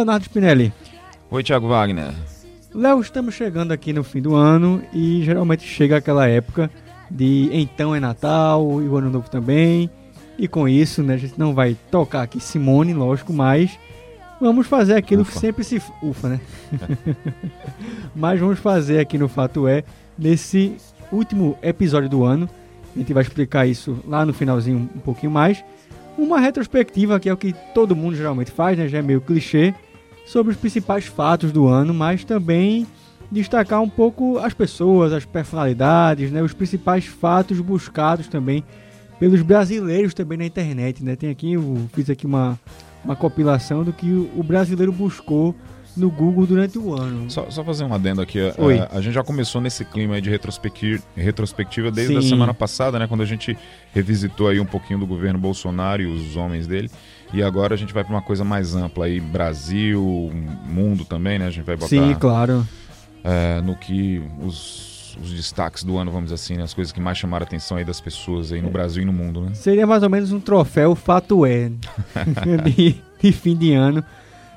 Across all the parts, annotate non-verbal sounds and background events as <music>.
Leonardo Spinelli. Oi, Thiago Wagner. Léo, estamos chegando aqui no fim do ano e geralmente chega aquela época de então é Natal e o Ano Novo também. E com isso, né, a gente não vai tocar aqui Simone, lógico, mas vamos fazer aquilo Ufa. que sempre se. Ufa, né? <laughs> mas vamos fazer aqui no Fato É, nesse último episódio do ano. A gente vai explicar isso lá no finalzinho um pouquinho mais. Uma retrospectiva, que é o que todo mundo geralmente faz, né? Já é meio clichê, sobre os principais fatos do ano, mas também destacar um pouco as pessoas, as personalidades, né? Os principais fatos buscados também pelos brasileiros também na internet, né? Tem aqui, eu fiz aqui uma, uma compilação do que o, o brasileiro buscou no Google durante o ano. Só, só fazer um adendo aqui. a- Oi. A, a gente já começou nesse clima aí de retrospecti- retrospectiva desde a Sim. semana passada, né? Quando a gente revisitou aí um pouquinho do governo Bolsonaro e os homens dele. E agora a gente vai para uma coisa mais ampla aí, Brasil, mundo também, né? A gente vai botar Sim, claro. é, no que os, os destaques do ano, vamos dizer assim, né? As coisas que mais chamaram a atenção aí das pessoas aí no Brasil e no mundo, né? Seria mais ou menos um troféu fato é <laughs> de, de fim de ano.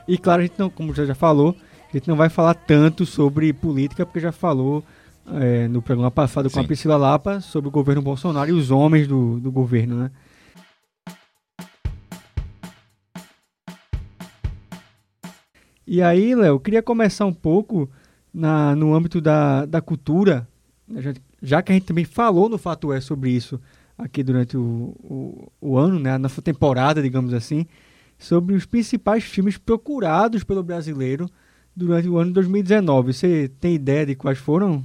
E claro, a gente não, como já já falou, a gente não vai falar tanto sobre política, porque já falou é, no programa passado com a Sim. Priscila Lapa sobre o governo Bolsonaro e os homens do, do governo, né? E aí, Léo, queria começar um pouco na, no âmbito da, da cultura, já, já que a gente também falou no Fato É sobre isso aqui durante o, o, o ano, né, a nossa temporada, digamos assim, sobre os principais filmes procurados pelo brasileiro durante o ano de 2019. Você tem ideia de quais foram?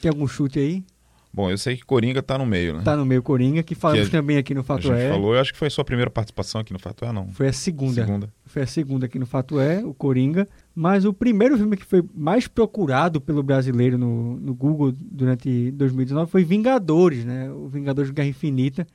Tem algum chute aí? Bom, eu sei que Coringa tá no meio, né? Tá no meio Coringa, que falamos Que a- também aqui no a Fato gente É. falou, eu acho que foi a sua primeira participação aqui no Fato É, não. Foi a segunda. Segunda. Foi a segunda aqui no Fato É, o Coringa. Mas o primeiro filme que foi mais procurado pelo brasileiro no, no Google durante 2019 foi Vingadores, né? O Vingadores Guerra Infinita.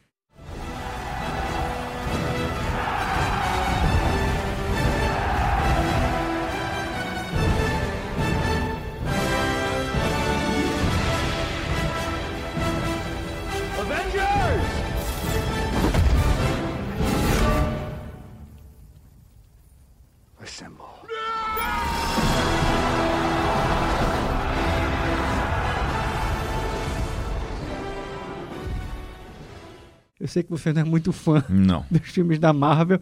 Sei que você não é muito fã Não. <laughs> dos filmes da Marvel.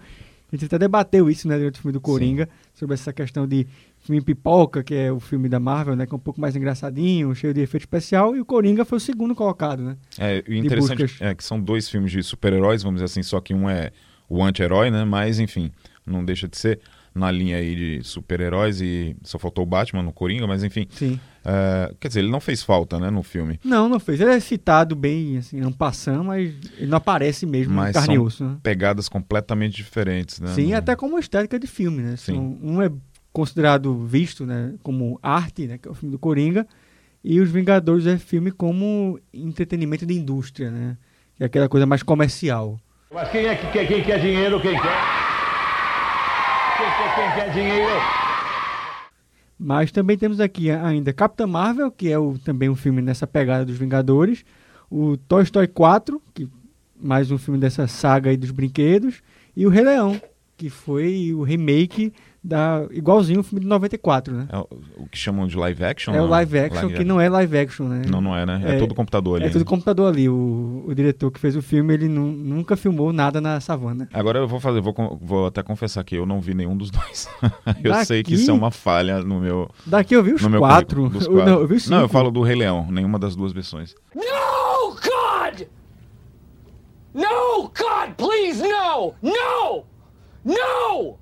A gente até debateu isso, né, durante o filme do Coringa, sobre essa questão de filme pipoca, que é o filme da Marvel, né, que é um pouco mais engraçadinho, cheio de efeito especial, e o Coringa foi o segundo colocado, né? É, o interessante buscas. é que são dois filmes de super-heróis, vamos dizer assim, só que um é o anti-herói, né? Mas, enfim, não deixa de ser na linha aí de super-heróis e só faltou o Batman no Coringa, mas enfim. Sim. É, quer dizer, ele não fez falta, né, no filme. Não, não fez. Ele é citado bem, assim, não passando, mas ele não aparece mesmo Mas em carne e são osso, né? Pegadas completamente diferentes, né? Sim, Não- até como estética de filme, né? Sim. São- um é considerado, visto, né, como arte, né, que é o filme do Coringa, e Os Vingadores é filme como entretenimento de indústria, né? Que é aquela coisa mais comercial. Mas quem é que quer, quem quer dinheiro, quem quer? Quem quer, quem quer dinheiro? Mas também temos aqui ainda Capitã Marvel, que é o, também um filme nessa pegada dos Vingadores, o Toy Story 4, que mais um filme dessa saga aí dos brinquedos, e o Rei Leão, que foi o remake da igualzinho o filme de 94, né? É o, o que chamam de live action? É o live action, que não é live action, né? Não, não é, né? É, É- todo computador ali. É tudo né? computador ali. O, o diretor que fez o filme, ele nu- nunca filmou nada na savana. Agora eu vou fazer, vou, vou até confessar que eu não vi nenhum dos dois. <laughs> eu Daqui- sei que isso é uma falha no meu, Daqui eu vi os no meu quatro. currículo, quatro. Não, eu vi cinco. Não, eu falo do Rei Leão, nenhuma das duas versões. No, God! No, God, please, no! No! No!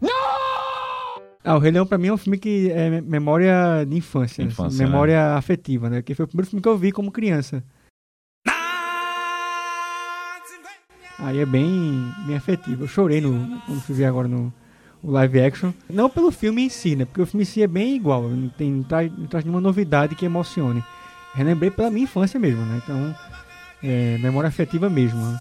No! Ah, o Rei Leão pra mim é um filme que é me- memória de infância, assim, Infância, né? memória afetiva, né? Que foi o primeiro filme que eu vi como criança. Aí é bem, bem afetivo. Eu chorei no, quando fui ver agora no live action. Não pelo filme em si, né? Porque o filme em si é bem igual. Não, tem, não, traz, não traz nenhuma novidade que emocione. Relembrei pela minha infância mesmo, né? Então, é memória afetiva mesmo. Né?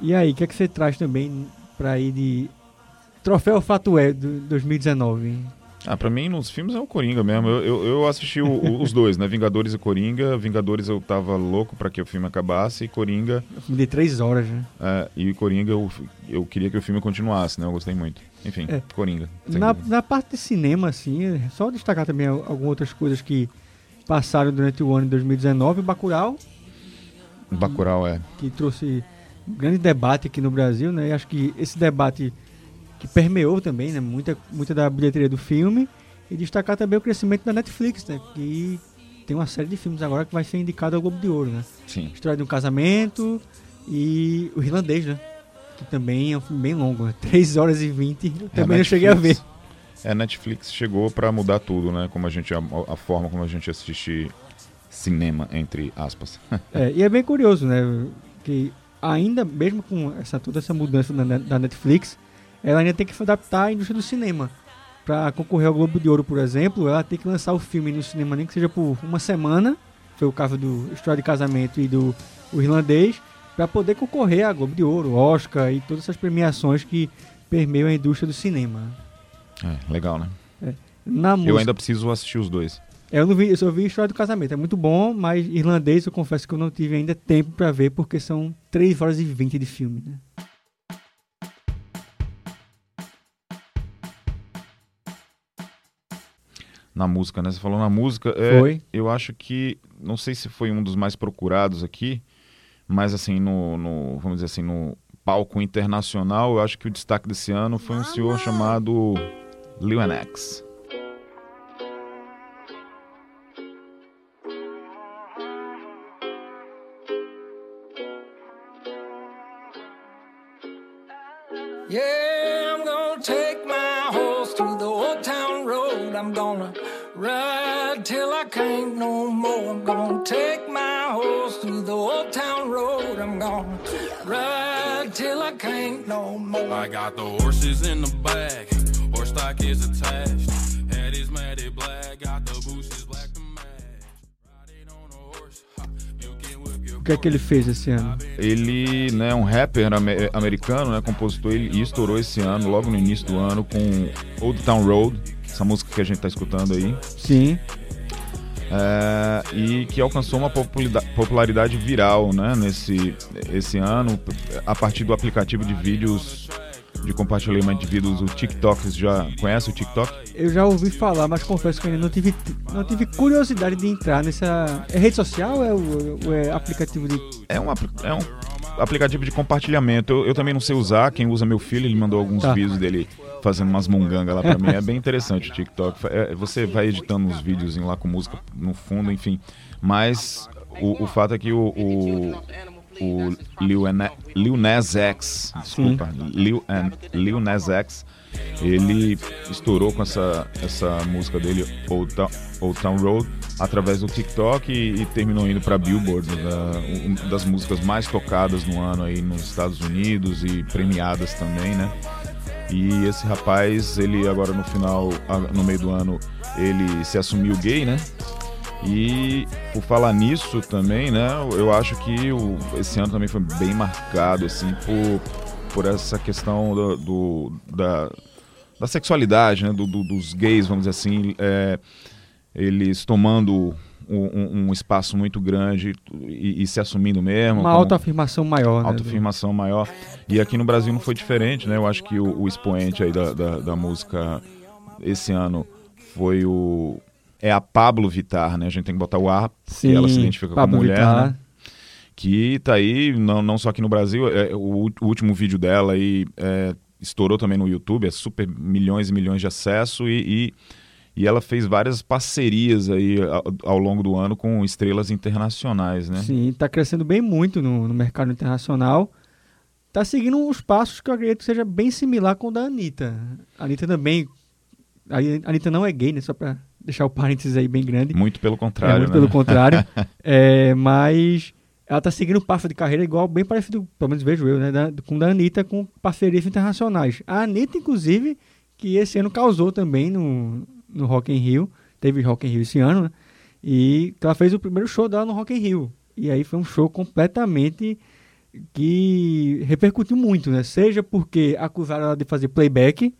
E aí, o que é que você traz também pra ir de Troféu Fato É do 2019? Ah, pra mim, nos filmes é o Coringa mesmo. Eu, eu, eu assisti o- o- os dois, né? Vingadores e Coringa. Vingadores eu tava louco pra que o filme acabasse. E Coringa... Filme de três horas, né? é, e Coringa eu, eu queria que o filme continuasse, né? Eu gostei muito. Enfim, É. Coringa. Na, dúvida. na parte de cinema, assim, é só destacar também al- algumas outras coisas que passaram durante o ano de 2019. O Bacurau, Bacurau é... que trouxe grande debate aqui no Brasil, né? E acho que esse debate que permeou também, né? Muita, muita da bilheteria do filme. E destacar também o crescimento da Netflix, né? Que tem uma série de filmes agora que vai ser indicado ao Globo de Ouro, né? Sim. História de um casamento e o Irlandês, né? Que também é um filme bem longo, né? 3 horas e 20. Eu É, também não cheguei a ver. É, a Netflix chegou pra mudar tudo, né? Como a gente a, a forma como a gente assiste cinema entre aspas. É, e é bem curioso, né? Que ainda, mesmo com essa, toda essa mudança da, da Netflix, ela ainda tem que se adaptar à indústria do cinema. Pra concorrer ao Globo de Ouro, por exemplo, ela tem que lançar o filme no cinema, nem que seja por uma semana. Foi o caso do História de Casamento e do o Irlandês. Pra poder concorrer a Globo de Ouro, Oscar e todas essas premiações que permeiam a indústria do cinema. É, legal, né? Na música, Eu ainda preciso assistir os dois. É, Eu não vi, eu só vi História do Casamento. É muito bom, mas irlandês eu confesso que eu não tive ainda tempo pra ver, porque são 3 horas e 20 de filme, né? Na música, né? Você falou na música. é, Foi. Eu acho que. Não sei se foi um dos mais procurados aqui, mas assim, no, no- vamos dizer assim, no palco internacional, eu acho que o destaque desse ano foi um senhor chamado Lil X. Yeah, I'm gonna take my horse to the old town road. I'm gonna ride till I can't no more. I'm gonna take my horse to the old town road. I'm gonna ride till I can't no more. I got the horses in the back, horse stock is attached. Que é que ele fez esse ano? Ele né, é um rapper ame- americano, né, compositor ele, e estourou esse ano, logo no início do ano, com Old Town Road, essa música que a gente tá escutando aí. Sim, É, e que alcançou uma popularidade viral né, nesse esse ano, a partir do aplicativo de vídeos de compartilhamento de vídeos, o TikTok. Você já conhece o TikTok? eu já ouvi falar, mas confesso que ainda não tive, não tive curiosidade de entrar nessa. É rede social ou é, ou é aplicativo de. É um, é um aplicativo de compartilhamento. Eu, eu também não sei usar, quem usa é meu filho, ele mandou alguns Tá. vídeos dele fazendo umas mungangas lá pra mim. É bem interessante o TikTok. É, você vai editando uns vídeos lá com música no fundo, enfim. Mas o, o fato é que o, o, o Lil, Nas X, desculpa, Lil, An- Lil Nas X, ele estourou com essa, essa música dele, Old Town, Old Town Road, através do TikTok e, e terminou indo para Billboard, da, uma das músicas mais tocadas no ano aí nos Estados Unidos e premiadas também, né? E esse rapaz, ele agora no final, no meio do ano, ele se assumiu gay, né? E por falar nisso também, né? Eu acho que o, esse ano também foi bem marcado, assim, por, por essa questão do, do- da, da sexualidade, né? Do, do- dos gays, vamos dizer assim, é, eles tomando um, um- espaço muito grande e, e se assumindo mesmo. Uma autoafirmação maior, né? autoafirmação maior. E aqui no Brasil não foi diferente, né? Eu acho que o, o expoente aí da, da, da música esse ano foi o. É a Pablo Vittar, né? A gente tem que botar o A, porque Sim, ela se identifica Pablo com mulher, Vittar. né? Que tá aí, não, não só aqui no Brasil, é, o, ú- o último vídeo dela aí é, estourou também no YouTube, é super milhões e milhões de acesso e, e, e ela fez várias parcerias aí ao, ao longo do ano com estrelas internacionais, né? Sim, tá crescendo bem muito no, no mercado internacional. Tá seguindo uns passos que eu acredito que seja bem similar com o da Anitta. A Anitta também. A Anitta não é gay, né? Só pra deixar o parênteses aí bem grande. Muito pelo é contrário, muito né? pelo contrário. <laughs> É, mas ela tá seguindo um passo de carreira igual, bem parecido, pelo menos vejo eu, né? Da, com o da Anitta com parcerias internacionais. A Anitta, inclusive, que esse ano causou também no, no Rock in Rio. Teve Rock in Rio esse ano, né? E ela fez o primeiro show dela no Rock in Rio. E aí foi um show completamente que repercutiu muito, né? Seja porque acusaram ela de fazer playback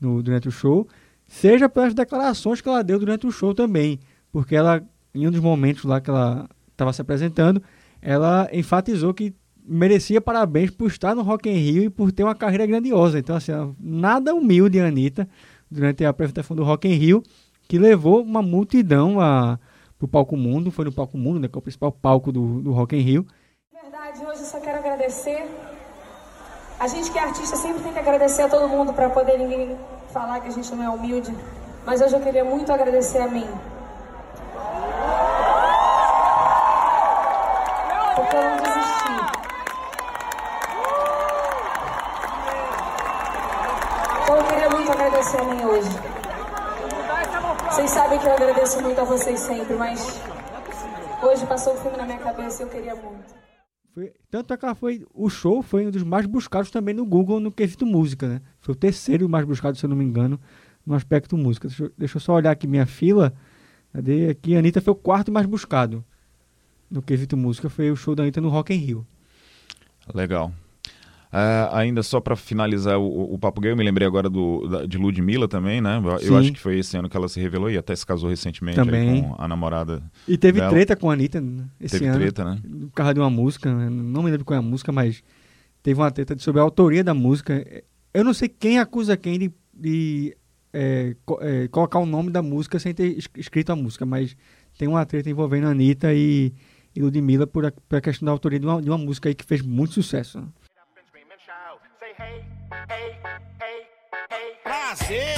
no, durante o show, seja pelas declarações que ela deu durante o show também, porque ela, em um dos momentos lá que ela estava se apresentando, ela enfatizou que merecia parabéns por estar no Rock in Rio e por ter uma carreira grandiosa. Então, assim, nada humilde a Anitta durante a apresentação do Rock in Rio, que levou uma multidão a, pro Palco Mundo, foi no Palco Mundo, né, que é o principal palco do, do Rock in Rio. verdade, hoje eu só quero agradecer. A gente que é artista sempre tem que agradecer a todo mundo para poder ninguém falar que a gente não é humilde. Mas hoje eu queria muito agradecer a mim. Porque eu não desisti. Então eu queria muito agradecer a mim hoje. Vocês sabem que eu agradeço muito a vocês sempre, mas hoje passou um filme na minha cabeça e eu queria muito. Foi, tanto é que ela foi, o show foi um dos mais buscados também no Google no quesito música, né? Foi o terceiro mais buscado, se eu não me engano, no aspecto música. Deixa, deixa eu só olhar aqui minha fila. Cadê? Aqui, a Anitta foi o quarto mais buscado no quesito música. Foi o show da Anitta no Rock in Rio. Legal. É, ainda só para finalizar o, o papo gay, eu me lembrei agora do, da- de Ludmilla também, né? Eu- Eu acho que foi esse ano que ela se revelou e até se casou recentemente com a namorada. E teve dela. treta com a Anitta né, esse Teve ano. treta, né? Por causa de uma música, né? não me lembro qual é a música, mas teve uma treta sobre a autoria da música. Eu não sei quem acusa quem de, de, é, co- é, colocar o nome da música sem ter es- escrito a música, mas tem uma treta envolvendo a Anitta e, e Ludmilla por a, por a questão da autoria de uma, de uma música aí que fez muito sucesso. Prazer,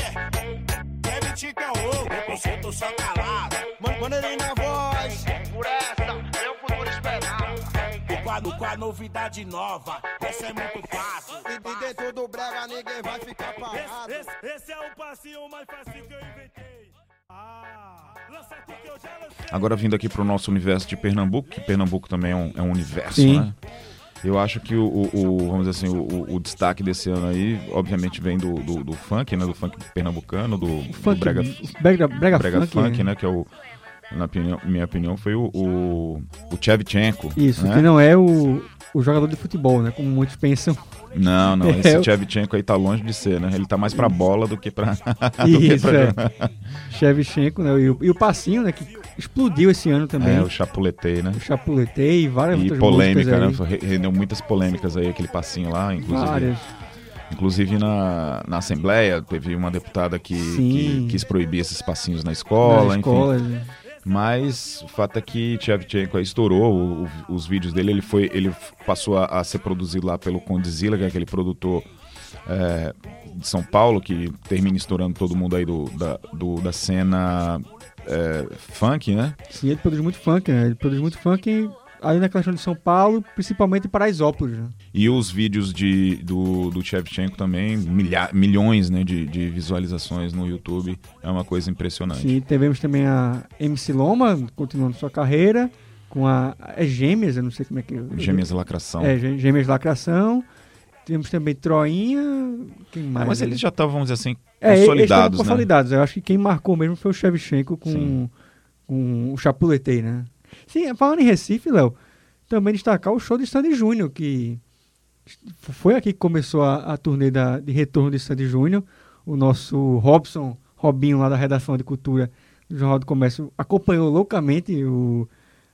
Kevin Tica é o preconceito só calado. Man- Maneirinho na voz, por essa, meu futuro esperado. O quadro com a novidade nova, essa é muito fácil. E, e dentro do brega ninguém vai ficar parado. Esse, esse é o passinho mais fácil que eu inventei. Ah, eu. Agora vindo aqui para o nosso universo de Pernambuco, que Pernambuco também é um, é um universo, Sim. né? Eu acho que o, o- o- vamos assim, o, o destaque desse ano aí, obviamente, vem do, do, do funk, né? Do funk pernambucano, do, do Funk, brega, brega, brega, brega funk, funk, né? Que é o, na opinião- minha opinião, foi o, o, o Chevchenko. Isso, né? que não é o, o jogador de futebol, né? Como muitos pensam. Não, não, <laughs> É, esse o- Chevchenko aí tá longe de ser, né? Ele tá mais pra bola do que pra. <laughs> do que Isso, pra é. jogar. Shevchenko, né? E o, e o Passinho, né? Que explodiu esse ano também. É, o Chapuletei, né? O Chapuletei e várias E polêmica, né? Rendeu muitas polêmicas aí, aquele passinho lá, inclusive. Várias. Inclusive na, na Assembleia, teve uma deputada que, que quis proibir esses passinhos na escola, Na enfim. escola, né? Mas o fato é que Tchevchenko aí estourou o- o- os vídeos dele, ele foi, ele passou a, a ser produzido lá pelo Condzilla, que é aquele produtor é, de São Paulo, que termina estourando todo mundo aí do, da, do- da cena é, funk, né? Sim, ele produz muito funk, né? Ele produz muito funk ali na questão de São Paulo, principalmente em Paraisópolis, né? E os vídeos de, do, do Shevchenko também, milha, milhões né, de, de visualizações no YouTube, é uma coisa impressionante. Sim, tivemos também a MC Loma, continuando sua carreira, com a. É Gêmeas, eu não sei como é que. Gêmeas Lacração. É, Gê- Gêmeas Lacração. Tivemos também Troinha. Quem mais? mas eles já estavam, vamos dizer assim, É, eles consolidados, né? consolidados. Eu acho que quem marcou mesmo foi o Shevchenko com, Sim. com o Chapuletei, né? Sim, falando em Recife, Léo, também destacar o show de Sandy Júnior, que foi aqui que começou a, a turnê da, de retorno de Sandy Júnior. O nosso Robson, Robinho, lá da redação de cultura do Jornal do Comércio, acompanhou loucamente o.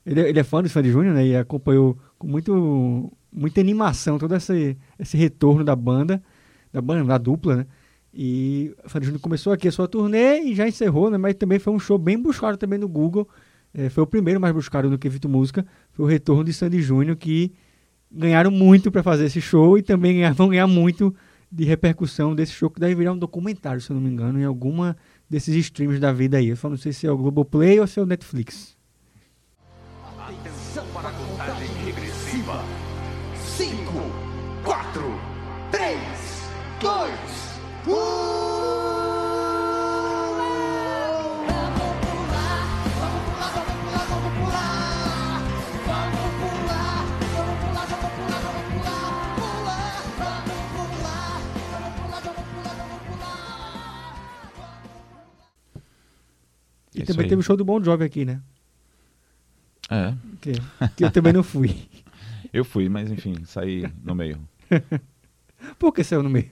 Ele, é- ele é fã do Sandy Júnior, né? E acompanhou com muito, muita animação todo esse, esse retorno da banda, da banda, da dupla, né? E o Sandy Júnior começou aqui a sua turnê e já encerrou, né? Mas também foi um show bem buscado também no Google. É, foi o primeiro mais buscado no Quesito Música. Foi o retorno de Sandy Júnior, que ganharam muito para fazer esse show e também vão ganhar muito de repercussão desse show, que deve virar um documentário, se eu não me engano, em alguma desses streams da vida aí. Eu só não sei se é o Globoplay ou se é o Netflix. 2, 1. E É isso também aí. teve o show do Bon Jovi aqui, né? É, Que, que eu também não fui. <laughs> eu fui, mas enfim, saí no meio. <laughs> Por que saiu no meio?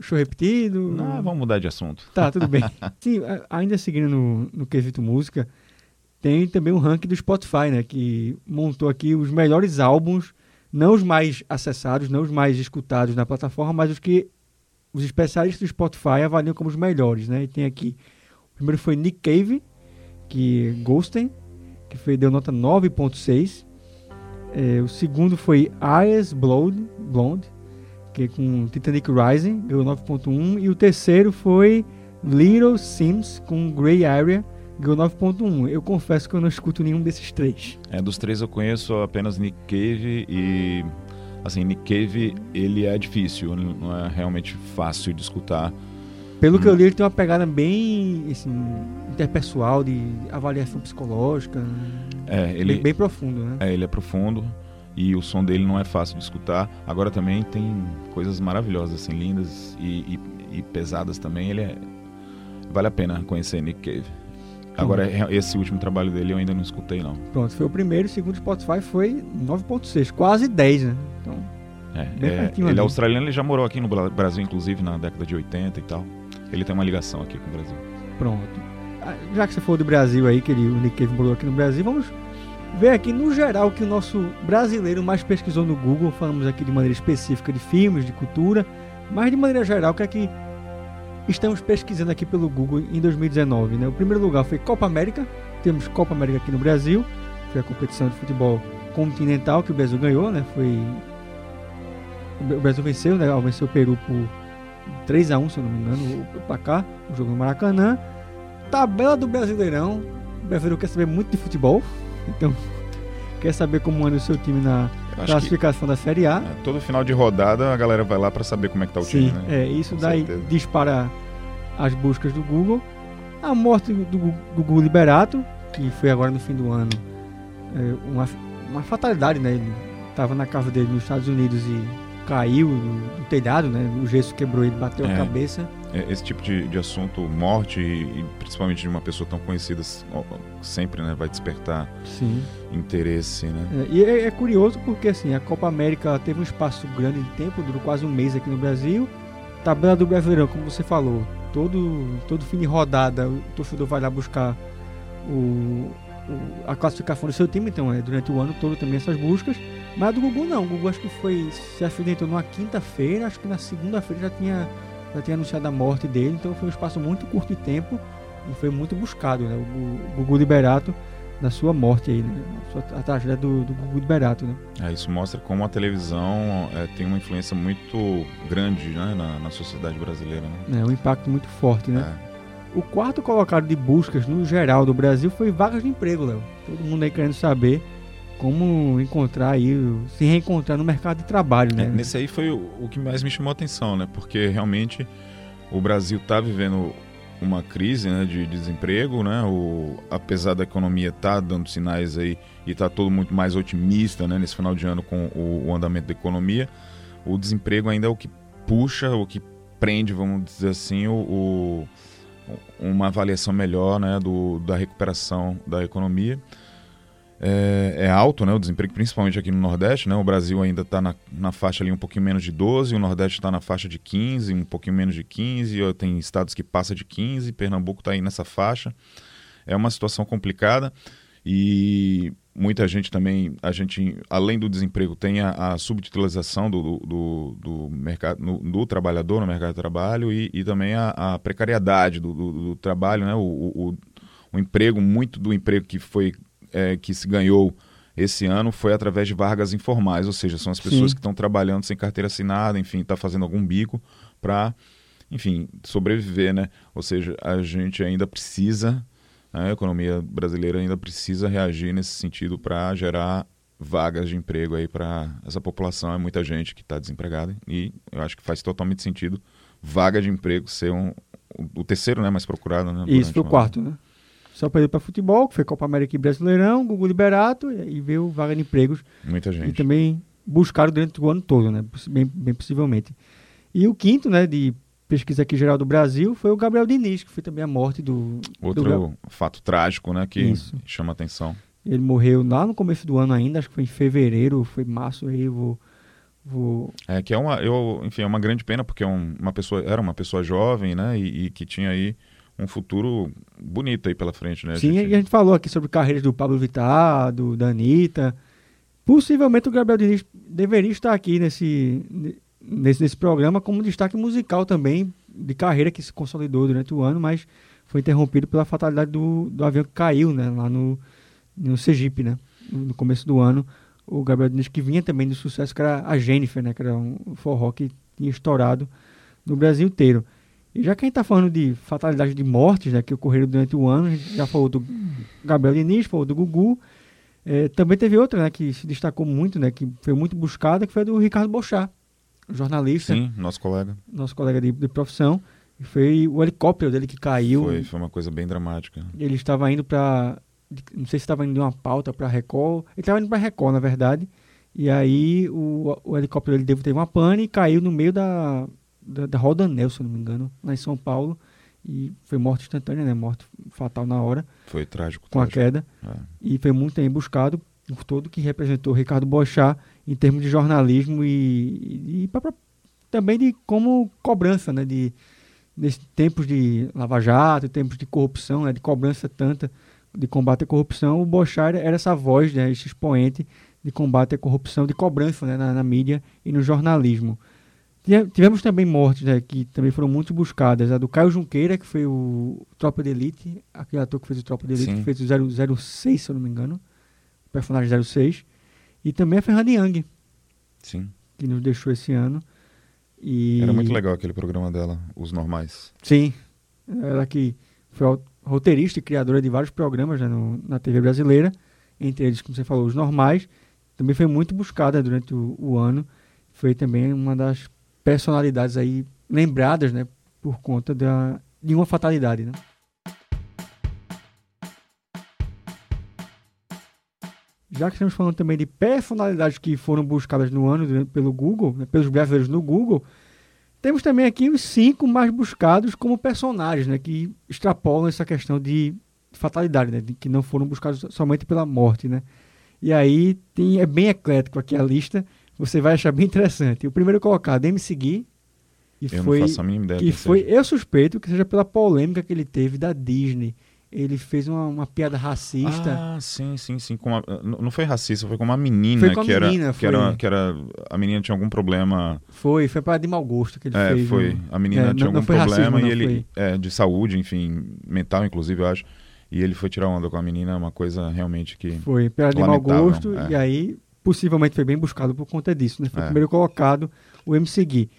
Show repetido? Ah, vamos mudar de assunto. Tá, tudo bem. <laughs> Sim, ainda seguindo no, no quesito música, tem também um ranking do Spotify, né? Que montou aqui os melhores álbuns, não os mais acessados, não os mais escutados na plataforma, mas os que os especialistas do Spotify avaliam como os melhores, né? E tem aqui, o primeiro foi Nick Cave, que Ghosten, que foi, deu nota 9.6. É, o segundo foi Eyes Blonde, Blonde com Titanic Rising, ganhou 9.1. E o terceiro foi Little Sims, com Grey Area, ganhou 9.1. Eu confesso que eu não escuto nenhum desses três. É, dos três eu conheço apenas Nick Cave e assim, Nick Cave, ele é difícil, não é realmente fácil de escutar. Pelo que eu li, ele tem uma pegada bem assim, interpessoal, de avaliação psicológica. É, ele bem, bem profundo, né? É, ele é profundo e o som dele não é fácil de escutar. Agora também tem coisas maravilhosas, assim, lindas e, e- e pesadas também. Ele é vale a pena conhecer Nick Cave. Agora é- esse último trabalho dele eu ainda não escutei não. Pronto, foi o primeiro. O segundo Spotify foi 9.6, quase 10, né? Então, É, é, ele ali. é australiano, ele já morou aqui no Bra- Brasil, inclusive, na década de 80 e tal. Ele tem uma ligação aqui com o Brasil. Pronto. Ah, Já que você falou do Brasil aí, que ele, o Nick Cave morou aqui no Brasil, vamos ver aqui no geral que o nosso brasileiro mais pesquisou no Google. Falamos aqui de maneira específica de filmes, de cultura, mas de maneira geral, o que é que estamos pesquisando aqui pelo Google em 2019, né? O primeiro lugar foi Copa América. Temos Copa América aqui no Brasil. Foi a competição de futebol continental que o Brasil ganhou, né? Foi o Brasil venceu, né? Venceu o Peru por 3 a 1 se eu não me engano, o placar, o jogo no Maracanã. Tabela do Brasileirão. O brasileiro quer saber muito de futebol, então quer saber como anda o seu time na classificação da Série A. é, todo final de rodada a galera vai lá pra saber como é que tá o Sim, time, né? é, isso Com daí certeza. dispara as buscas do Google. A morte do, Gugu Liberato, que foi agora no fim do ano, é, uma, uma fatalidade, né? Ele tava na casa dele nos Estados Unidos e caiu do, do telhado, né? O gesso quebrou ele, bateu a É. cabeça. É, Esse tipo de, de assunto, morte, e, e principalmente de uma pessoa tão conhecida, sempre né, vai despertar Sim. interesse, né? É, e é, é curioso porque assim, a Copa América teve um espaço grande de tempo, durou quase um mês aqui no Brasil. Tabela do Brasileirão, como você falou, todo, todo fim de rodada o torcedor vai lá buscar o, o- a classificação do seu time, então é durante o ano todo também essas buscas. Mas a do Gugu não, o Gugu acho que foi se acidentou numa quinta-feira, acho que na segunda-feira já tinha, já tinha anunciado a morte dele, então foi um espaço muito curto de tempo e foi muito buscado, né? O, Gu- o Gugu Liberato na sua morte aí, né? A tragédia do, do Gugu Liberato, né? É, isso mostra como a televisão é, tem uma influência muito grande né, na, na sociedade brasileira, né? É um impacto muito forte, né? É. O quarto colocado de buscas no geral do Brasil foi vagas de emprego, Léo. Todo mundo aí querendo saber como encontrar aí, se reencontrar no mercado de trabalho, né? É, nesse aí foi o, o que mais me chamou a atenção, né? Porque realmente o Brasil está vivendo uma crise né, de desemprego, né? O, apesar da economia estar dando sinais aí e tá todo muito mais otimista né, nesse final de ano com o, o andamento da economia, o desemprego ainda é o que puxa, o que prende, vamos dizer assim, o, o- uma avaliação melhor né, do, da recuperação da economia é, é alto, né, o desemprego, principalmente aqui no Nordeste, né, o Brasil ainda está na, na faixa ali um pouquinho menos de 12, o Nordeste está na faixa de 15, um pouquinho menos de 15, ó, tem estados que passa de 15, Pernambuco está aí nessa faixa, é uma situação complicada e muita gente também, a gente, além do desemprego, tem a, a do, do, do, do mercado, do trabalhador no mercado de trabalho e, e também a, a precariedade do, do, do trabalho, né, o, o, o- o emprego, muito do emprego que foi é, que se ganhou esse ano foi através de vagas informais, ou seja, são as pessoas Sim. que estão trabalhando sem carteira assinada, enfim, está fazendo algum bico para, enfim, sobreviver, né? Ou seja, a gente ainda precisa, né, a economia brasileira ainda precisa reagir nesse sentido para gerar vagas de emprego aí para essa população, é muita gente que está desempregada e eu acho que faz totalmente sentido vaga de emprego ser um, o, terceiro, né, mais procurado, né? Isso foi o quarto, né? Só perdeu para futebol, que foi Copa América e Brasileirão, Gugu Liberato, e veio vaga de empregos Muita e gente. também buscaram durante o ano todo, né? Bem, bem possivelmente. E o quinto, né, de pesquisa aqui geral do Brasil, foi o Gabriel Diniz, que foi também a morte do... do Outro fato trágico, né, que Isso. chama atenção. Ele morreu lá no começo do ano ainda, acho que foi em fevereiro, foi março, aí vou, Vou... É que é uma, eu, enfim, é uma grande pena porque é um- uma pessoa, era uma pessoa jovem, né, e, e que tinha aí um futuro bonito aí pela frente, né? Sim, gente? e a gente falou aqui sobre carreiras do Pablo Vittar, do, da Anitta. Possivelmente o Gabriel Diniz deveria estar aqui nesse, nesse, nesse programa como destaque musical também, de carreira que se consolidou durante o ano, mas foi interrompido pela fatalidade do, do avião que caiu né, lá no, no Sergipe, né, no, no começo do ano. O Gabriel Diniz, que vinha também do sucesso, que era a Jennifer, né, que era um forró que tinha estourado no Brasil inteiro. E já que a gente está falando de fatalidade de mortes né, que ocorreram durante o ano, a gente já falou do Gabriel Diniz, falou do Gugu. É, também teve outra né, que se destacou muito, né, que foi muito buscada, que foi a do Ricardo Bochá, jornalista, Sim, nosso colega. nosso colega de, de profissão. E foi o helicóptero dele que caiu. Foi, foi uma coisa bem dramática. Ele estava indo para. Não sei se estava indo de uma pauta para Record. Ele estava indo para Record, na verdade. E aí o, o helicóptero dele teve uma pane e caiu no meio da, da, da Rodanel, se não me engano, lá em São Paulo. E foi morte instantânea, né? Morte fatal na hora, Foi trágico. com a trágico. queda. É. E foi muito também buscado por todo que representou Ricardo Bochá em termos de jornalismo e, e pra- pra- também de como cobrança, né? De, nesses tempos de Lava Jato, tempos de corrupção, né, de cobrança tanta de combate à corrupção, o Bochá era, era essa voz, né, esse expoente de combate à corrupção, de cobrança né, na, na mídia e no jornalismo. Tive- Tivemos também mortes né, que também foram muito buscadas. A do Caio Junqueira, que foi o Tropa de Elite, aquele ator que fez o Tropa de Elite, Sim. que fez o 0, 06, se eu não me engano, o personagem 06. E também a Fernanda Young, Sim. que nos deixou esse ano. E... Era muito legal aquele programa dela, Os Normais. Sim, ela que foi roteirista e criadora de vários programas né, no- na TV brasileira, entre eles, como você falou, os normais. Também foi muito buscada durante o, o ano. Foi também uma das personalidades aí lembradas, né, por conta da, de uma fatalidade, né? Já que estamos falando também de personalidades que foram buscadas no ano durante- pelo Google, né, pelos brasileiros no Google, temos também aqui os cinco mais buscados como personagens, né, que extrapolam essa questão de fatalidade, né, de que não foram buscados somente pela morte, né. E aí tem, é bem eclético aqui a lista, você vai achar bem interessante. O primeiro colocado, MC Gui, que Eu foi, não faço a mínima ideia que foi, seja. eu suspeito que seja pela polêmica que ele teve da Disney. Ele fez uma, uma piada racista. Ah, sim, sim, sim. Com uma- não foi racista, foi com uma menina, Foi com a que, menina, era, que foi. era. Que era. A menina tinha algum problema. Foi, foi para de mau gosto que ele É, fez. foi. no- A menina É, tinha não- não algum racismo, problema não, e ele. É, de saúde, enfim, mental, inclusive, eu acho. E ele foi tirar onda com a menina, uma coisa realmente que. Foi, piada de mau gosto. é. E aí, possivelmente foi bem buscado por conta disso. Né? Foi o É. primeiro colocado, o MC Gui,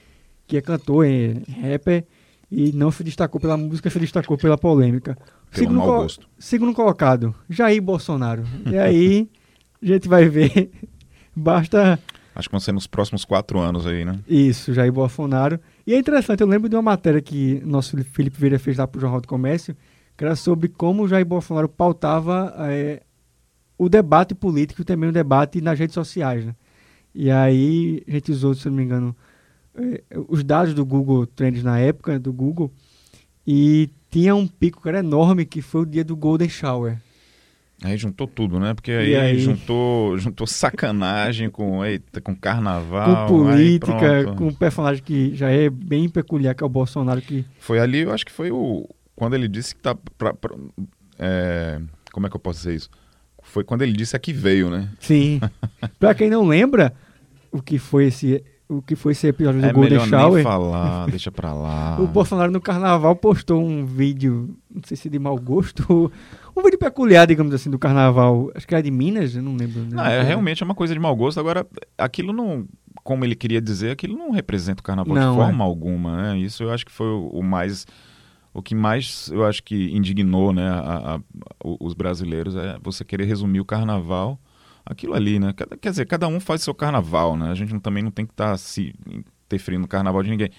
que é cantor, é rapper, e não se destacou pela música, se destacou pela polêmica. Pelo mau colo- gosto. segundo colocado, Jair Bolsonaro. E aí, a gente vai ver. <laughs> Basta Acho que vão ser nos próximos quatro anos aí, né? isso, Jair Bolsonaro. E é interessante, eu lembro de uma matéria que nosso Felipe Vieira fez lá para o Jornal do Comércio, que era sobre como o Jair Bolsonaro pautava eh, o debate político e também o debate nas redes sociais. Né? E aí a gente usou, se não me engano, eh, os dados do Google Trends na época, do Google, e tinha um pico que era enorme, que foi o dia do Golden Shower. Aí juntou tudo, né? Porque aí, aí? juntou, juntou sacanagem com, eita, com carnaval. com política, com um personagem que já é bem peculiar, que é o Bolsonaro, que Foi ali, eu acho que foi o. Quando ele disse que tá. Pra, pra- é, como é que eu posso dizer isso? Foi quando ele disse a que veio, né? Sim. <laughs> pra quem não lembra o que foi esse, o que foi esse episódio do é Golden melhor Shower, nem falar, deixa pra lá. o Bolsonaro no carnaval postou um vídeo, não sei se de mau gosto, <laughs> um vídeo peculiar, digamos assim, do carnaval. Acho que era de Minas, eu não lembro. Não, é realmente é uma coisa de mau gosto. Agora, aquilo não. Como ele queria dizer, aquilo não representa o carnaval Não, de é. forma alguma, né? Isso eu acho que foi o, o mais. O que mais eu acho que indignou né, a- a- os brasileiros é você querer resumir o carnaval aquilo ali, né? Quer dizer, cada um faz seu carnaval, né? A gente não- também não tem que estar se interferindo no carnaval de ninguém.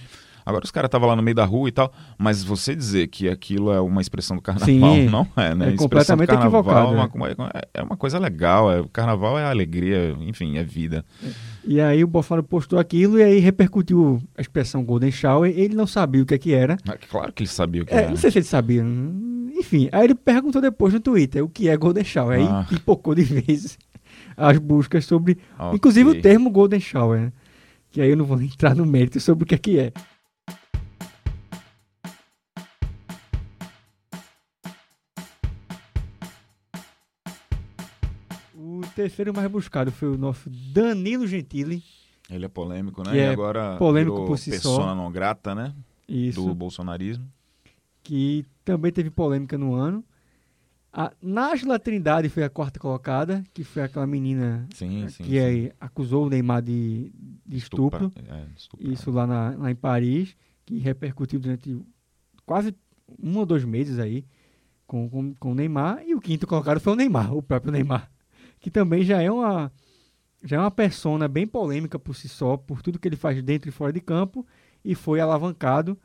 Agora os caras estavam lá no meio da rua e tal, mas você dizer que aquilo é uma expressão do carnaval Sim, <laughs> não é, né? é completamente carnaval equivocado, é uma, uma- é uma coisa legal, é, o carnaval é alegria, enfim, é vida. E aí o Bolsonaro postou aquilo e aí repercutiu a expressão Golden Shower. Ele não sabia o que, é que era. Ah, Claro que ele sabia o que É, era. não sei se ele sabia. hum, Enfim, aí ele perguntou depois no Twitter o que é Golden Shower. Aí Ah. <laughs> pipocou de vez as buscas sobre, Ok. inclusive o termo Golden Shower. né? Que aí eu não vou <laughs> entrar no mérito sobre o que é que é. O terceiro mais buscado foi o nosso Danilo Gentili. Ele é polêmico, né? E é agora polêmico por si só. persona não grata, né? Isso. Do bolsonarismo. que também teve polêmica no ano. A Nájila Trindade foi a quarta colocada, que foi aquela menina Sim, sim, que sim. acusou o Neymar de, de estupro. Estupra- é, estuprar. Isso lá, na- lá em Paris, que repercutiu durante quase um ou dois meses aí com, com, com o Neymar. E o quinto colocado foi o Neymar, o próprio Neymar. Que também já é uma já é uma persona bem polêmica por si só, por tudo que ele faz dentro e fora de campo, e foi alavancado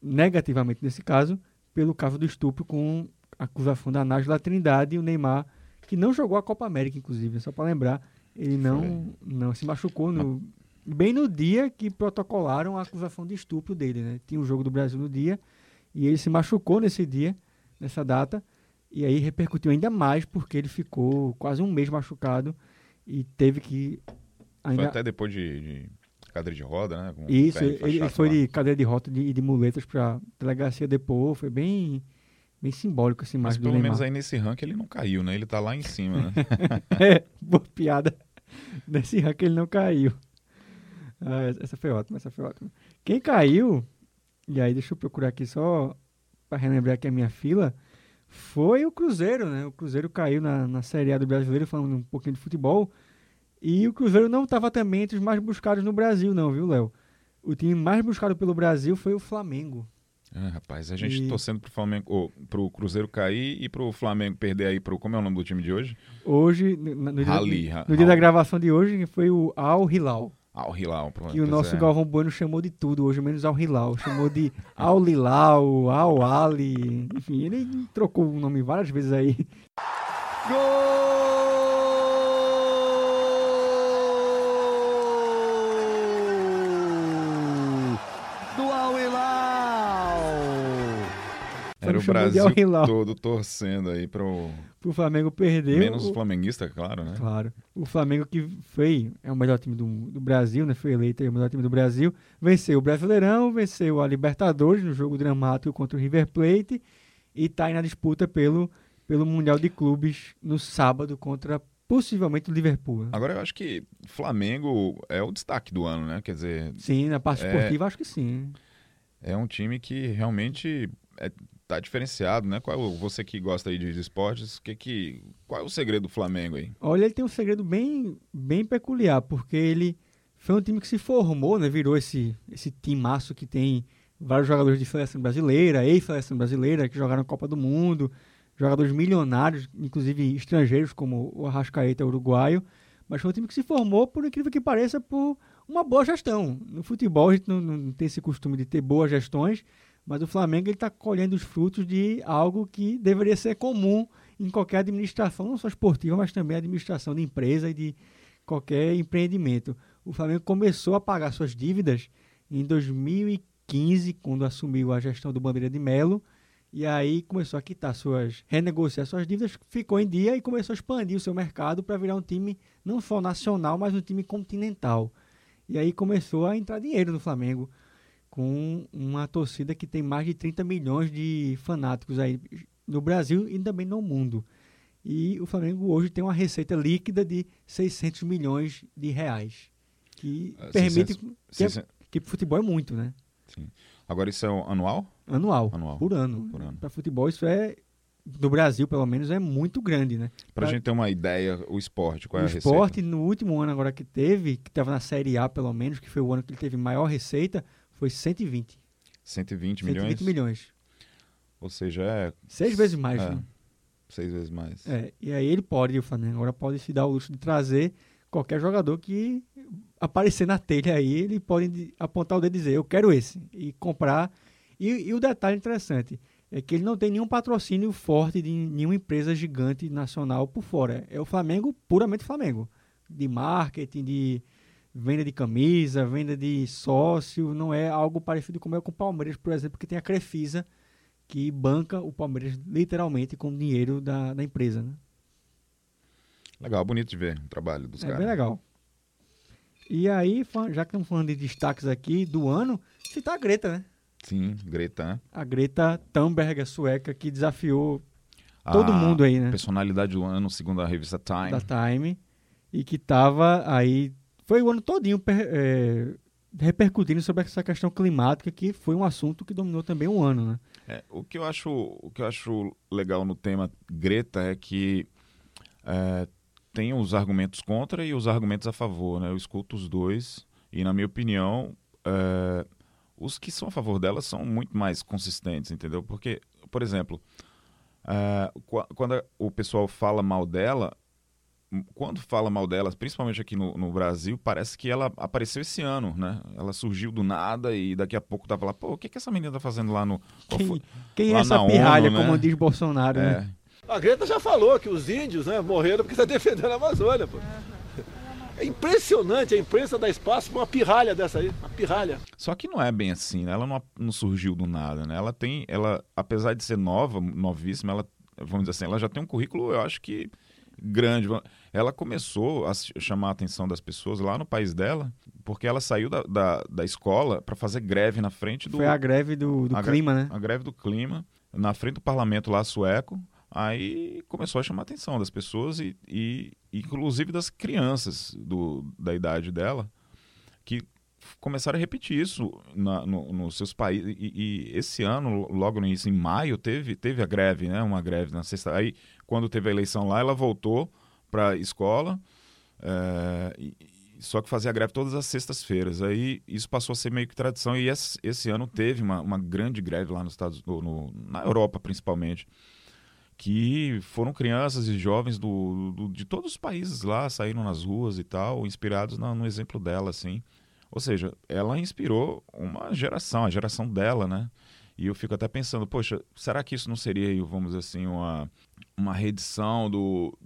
negativamente nesse caso, pelo caso do estupro com a acusação da Nájila Trindade e o Neymar, que não jogou a Copa América, inclusive, só para lembrar, ele não, não se machucou no, bem no dia que protocolaram a acusação de estupro dele, né? Tinha o jogo do Brasil no dia e ele se machucou nesse dia, nessa data, e aí repercutiu ainda mais porque ele ficou quase um mês machucado e teve que Foi ainda até depois de, de cadeira de roda, né? Com isso, ele, foi lá. de cadeira de rota de- e de muletas pra delegacia depor, foi bem, bem simbólico essa Mas imagem do pelo menos aí nesse ranking ele não caiu, né? Ele tá lá em cima, né? <laughs> é, boa piada. <laughs> Nesse ranking ele não caiu. Ah, essa- foi ótima, essa foi ótima. Quem caiu, e aí deixa eu procurar aqui só pra relembrar aqui a minha fila, foi o Cruzeiro, né? O Cruzeiro caiu na, na Série A do Brasileiro, falando um pouquinho de futebol. E o Cruzeiro não estava também entre os mais buscados no Brasil, não, viu, Léo? O time mais buscado pelo Brasil foi o Flamengo. Ah, rapaz, a gente E- torcendo pro Flamengo, ou, pro Cruzeiro cair e pro Flamengo perder aí pro. Como é o nome do time de hoje? Hoje, no, no dia, no dia da gravação de hoje, foi o Al Hilal. Al Hilal. pronto, Que o nosso é. Galvão Bueno chamou de tudo hoje, menos Al Hilal. Chamou de <laughs> Al Hilal, Al Ali. Enfim, ele trocou o nome várias vezes aí. Do Al Hilal. Era o <laughs> Brasil Hilal. todo torcendo aí pro. Pro Flamengo perder. Menos o, flamenguista, claro, né? Claro. O Flamengo que foi, é o melhor time do, do Brasil, né? Foi eleito aí o melhor time do Brasil. Venceu o Brasileirão, venceu a Libertadores no jogo dramático contra o River Plate e tá aí na disputa pelo, pelo Mundial de Clubes no sábado contra possivelmente o Liverpool. né? Agora eu acho que Flamengo é o destaque do ano, né? Quer dizer, Sim, na parte É. esportiva acho que sim. é um time que realmente é, tá diferenciado, né? Qual, você que gosta aí de, esportes, que, que, qual é o segredo do Flamengo aí? Olha, ele tem um segredo bem, bem peculiar, porque ele foi um time que se formou, né? Virou esse, esse timaço que tem vários jogadores de seleção brasileira, ex-seleção brasileira, que jogaram Copa do Mundo, jogadores milionários, inclusive estrangeiros, como o Arrascaeta uruguaio. Mas foi um time que se formou, por incrível que pareça, por uma boa gestão. No futebol a gente não, não tem esse costume de ter boas gestões, mas o Flamengo está colhendo os frutos de algo que deveria ser comum em qualquer administração, não só esportiva, mas também administração de empresa e de qualquer empreendimento. O Flamengo começou a pagar suas dívidas em 2015, quando assumiu a gestão do Bandeira de Melo, e aí começou a quitar suas, renegociar suas dívidas, ficou em dia e começou a expandir o seu mercado para virar um time não só nacional, mas um time continental. E aí começou a entrar dinheiro no Flamengo com uma torcida que tem mais de 30 milhões de fanáticos aí no Brasil e também no mundo. E o Flamengo hoje tem uma receita líquida de 600 milhões de reais, que Ah, permite 600 que, 600 que futebol é muito, né? Agora isso é o anual? Anual, Anual. por ano. Por ano. Para futebol isso é do Brasil, pelo menos, é muito grande, né? Pra Pra- gente ter uma ideia, o esporte, qual é o a esporte, receita? no último ano agora que teve, que estava na Série A pelo menos, que foi o ano que ele teve maior receita, foi 120. 120 120 milhões? milhões. Ou seja, é... Seis vezes mais, é, né? Seis vezes mais. É, e aí ele pode, o Flamengo agora pode se dar o luxo de trazer qualquer jogador que aparecer na telha aí, ele pode de- apontar o dedo e dizer, eu quero esse, e comprar. E, e o detalhe interessante é que ele não tem nenhum patrocínio forte de nenhuma empresa gigante nacional por fora. É o Flamengo, puramente Flamengo. De marketing, de venda de camisa, venda de sócio, não é algo parecido como é com o Palmeiras, por exemplo, que tem a Crefisa, que banca o Palmeiras literalmente com o dinheiro da, da empresa. Né? Legal, bonito de ver o trabalho dos É caras. bem legal. E aí, já que estamos falando de destaques aqui do ano, citar a Greta, né? Sim, Greta? A Greta Thunberg, a sueca, que desafiou todo A mundo aí, né? Personalidade do ano, segundo a revista Time. da Time e que tava aí foi o ano todinho é, repercutindo sobre essa questão climática que foi um assunto que dominou também o ano, né? É, o que eu acho, o que eu acho legal no tema Greta é que é, tem os argumentos contra e os argumentos a favor, né? Eu escuto os dois e na minha opinião é, os que são a favor dela são muito mais consistentes, entendeu? Porque, por exemplo, é, qu- quando o pessoal fala mal dela, quando fala mal dela, principalmente aqui no, no Brasil, parece que ela apareceu esse ano, né? Ela surgiu do nada e daqui a pouco tava lá, pô, o que, que essa menina tá fazendo lá no. Quem, foi?" quem é Lá essa na pirralha, ONU, né? como diz Bolsonaro, É. né? A Greta já falou que os índios né, morreram porque está <laughs> defendendo a Amazônia. Pô. É impressionante a imprensa dar espaço para uma pirralha dessa aí. Uma pirralha. Só que não é bem assim, né? Ela não, não surgiu do nada, né? Ela tem, ela, apesar de ser nova, novíssima, ela, vamos dizer assim, ela já tem um currículo, eu acho que grande. Ela começou a chamar a atenção das pessoas lá no país dela, porque ela saiu da, da, da escola para fazer greve na frente do Foi a greve do, do a clima, né? A greve do clima, na frente do parlamento lá sueco. Aí começou a chamar a atenção das pessoas e, e inclusive das crianças do, da idade dela, que começaram a repetir isso na, no, nos seus países. E, e esse ano, logo no início, em maio, teve, teve a greve, né? Uma greve na sexta. Aí, quando teve a eleição lá, ela voltou para a escola. é, e- só que fazia greve todas as sextas-feiras. Aí isso passou a ser meio que tradição. E esse, esse ano teve uma, uma grande greve lá nos Estados no, no- na Europa, principalmente. Que foram crianças e jovens do, do- de todos os países lá, saíram nas ruas e tal, inspirados na- no exemplo dela, assim. Ou seja, ela inspirou uma geração, a geração dela, né? E eu fico até pensando, poxa, será que isso não seria, vamos dizer assim, uma, uma reedição do,